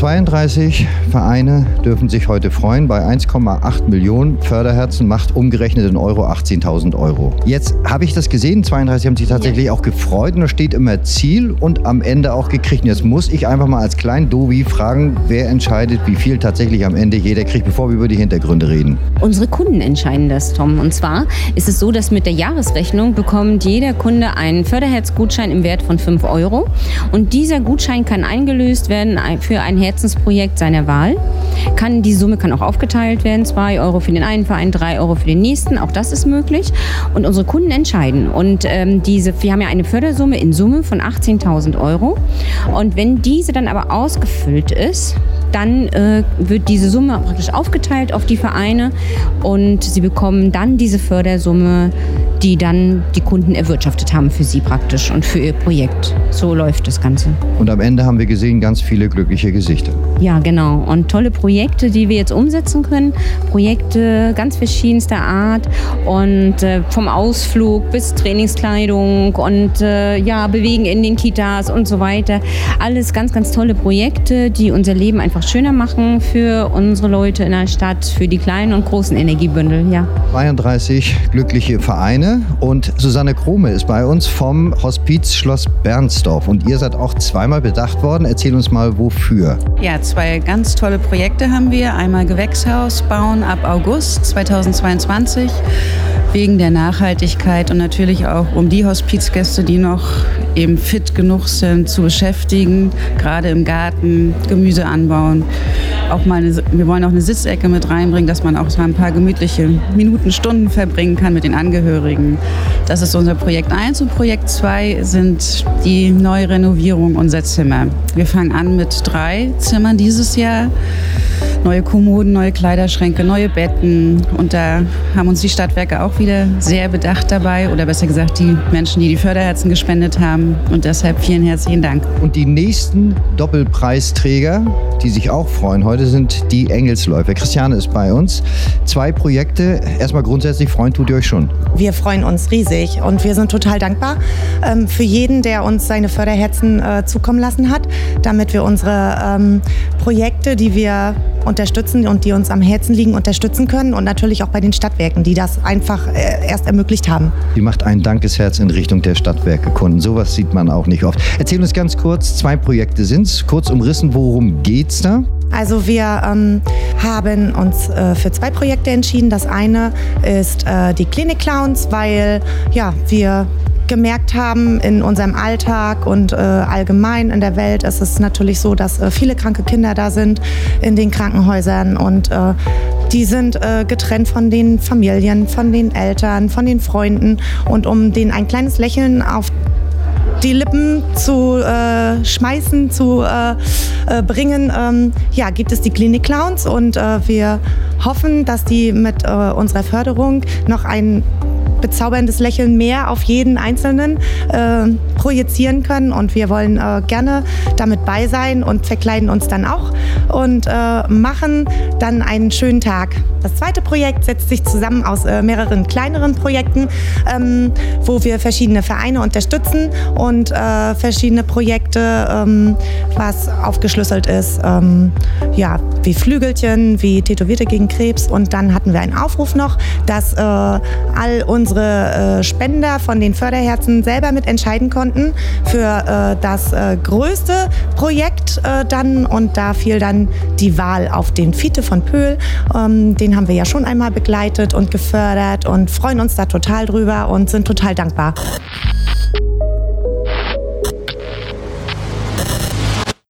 32 Vereine dürfen sich heute freuen. Bei 1,8 Millionen Förderherzen macht umgerechnet in Euro 18.000 Euro. Jetzt habe ich das gesehen, 32 haben sich tatsächlich ja. auch gefreut und da steht immer Ziel und am Ende auch gekriegt. Und jetzt muss ich einfach mal als kleinen Dovi fragen, wer entscheidet, wie viel tatsächlich am Ende jeder kriegt, bevor wir über die Hintergründe reden. Unsere Kunden entscheiden das, Tom. Und zwar ist es so, dass mit der Jahresrechnung bekommt jeder Kunde einen Förderherzgutschein im Wert von 5 Euro. Und dieser Gutschein kann eingelöst werden für ein Herzensprojekt seiner Wahl. Kann, die Summe kann auch aufgeteilt werden, 2 Euro für den einen Verein, 3 Euro für den nächsten, auch das ist möglich. Und unsere Kunden entscheiden. Und ähm, diese, wir haben ja eine Fördersumme in Summe von 18.000 Euro. Und wenn diese dann aber ausgefüllt ist, dann äh, wird diese Summe praktisch aufgeteilt auf die Vereine und sie bekommen dann diese Fördersumme, die dann die Kunden erwirtschaftet haben für sie praktisch und für ihr Projekt. So läuft das Ganze. Und am Ende haben wir gesehen ganz viele glückliche Gesichter. Ja, genau. Und tolle Projekte, die wir jetzt umsetzen können. Projekte ganz verschiedenster Art und äh, vom Ausflug bis Trainingskleidung und äh, ja, Bewegen in den Kitas und so weiter. Alles ganz, ganz tolle Projekte, die unser Leben einfach schöner machen für unsere Leute in der Stadt, für die kleinen und großen Energiebündel. Ja. 32 glückliche Vereine und Susanne Krome ist bei uns vom Hospiz Schloss Bernsdorf und ihr seid auch zweimal bedacht worden. Erzähl uns mal, wofür. Ja, zwei ganz tolle Projekte haben wir. Einmal Gewächshaus bauen ab August 2022 wegen der Nachhaltigkeit und natürlich auch um die Hospizgäste, die noch eben fit genug sind, zu beschäftigen, gerade im Garten, Gemüse anbauen. Auch mal eine, wir wollen auch eine Sitzecke mit reinbringen, dass man auch so ein paar gemütliche Minuten, Stunden verbringen kann mit den Angehörigen. Das ist unser Projekt 1 und Projekt 2 sind die neue Renovierung unserer Zimmer. Wir fangen an mit drei Zimmern dieses Jahr neue Kommoden, neue Kleiderschränke, neue Betten. Und da haben uns die Stadtwerke auch wieder sehr bedacht dabei. Oder besser gesagt, die Menschen, die die Förderherzen gespendet haben. Und deshalb vielen herzlichen Dank. Und die nächsten Doppelpreisträger, die sich auch freuen heute, sind die Engelsläufer. Christiane ist bei uns. Zwei Projekte. Erstmal grundsätzlich freuen tut ihr euch schon. Wir freuen uns riesig und wir sind total dankbar ähm, für jeden, der uns seine Förderherzen äh, zukommen lassen hat, damit wir unsere ähm, Projekte, die wir unterstützen und die uns am Herzen liegen, unterstützen können und natürlich auch bei den Stadtwerken, die das einfach äh, erst ermöglicht haben. Die macht ein Dankesherz in Richtung der Stadtwerke Kunden. Sowas sieht man auch nicht oft. Erzähl uns ganz kurz, zwei Projekte sind es. Kurz umrissen, worum geht's da? Also wir ähm, haben uns äh, für zwei Projekte entschieden. Das eine ist äh, die Klinik Clowns, weil ja, wir gemerkt haben in unserem Alltag und äh, allgemein in der Welt ist es natürlich so, dass äh, viele kranke Kinder da sind in den Krankenhäusern und äh, die sind äh, getrennt von den Familien, von den Eltern, von den Freunden. Und um denen ein kleines Lächeln auf die Lippen zu äh, schmeißen, zu äh, äh, bringen, ähm, ja, gibt es die Klinik Clowns und äh, wir hoffen, dass die mit äh, unserer Förderung noch ein bezauberndes Lächeln mehr auf jeden Einzelnen äh, projizieren können. Und wir wollen äh, gerne damit bei sein und verkleiden uns dann auch und äh, machen dann einen schönen Tag. Das zweite Projekt setzt sich zusammen aus äh, mehreren kleineren Projekten, ähm, wo wir verschiedene Vereine unterstützen und äh, verschiedene Projekte, ähm, was aufgeschlüsselt ist, ähm, ja, wie Flügelchen, wie Tätowierte gegen Krebs. Und dann hatten wir einen Aufruf noch, dass äh, all unsere äh, Spender von den Förderherzen selber mitentscheiden konnten für äh, das größte Projekt dann. Und da fiel die Wahl auf den Fiete von Pöhl. Ähm, den haben wir ja schon einmal begleitet und gefördert und freuen uns da total drüber und sind total dankbar.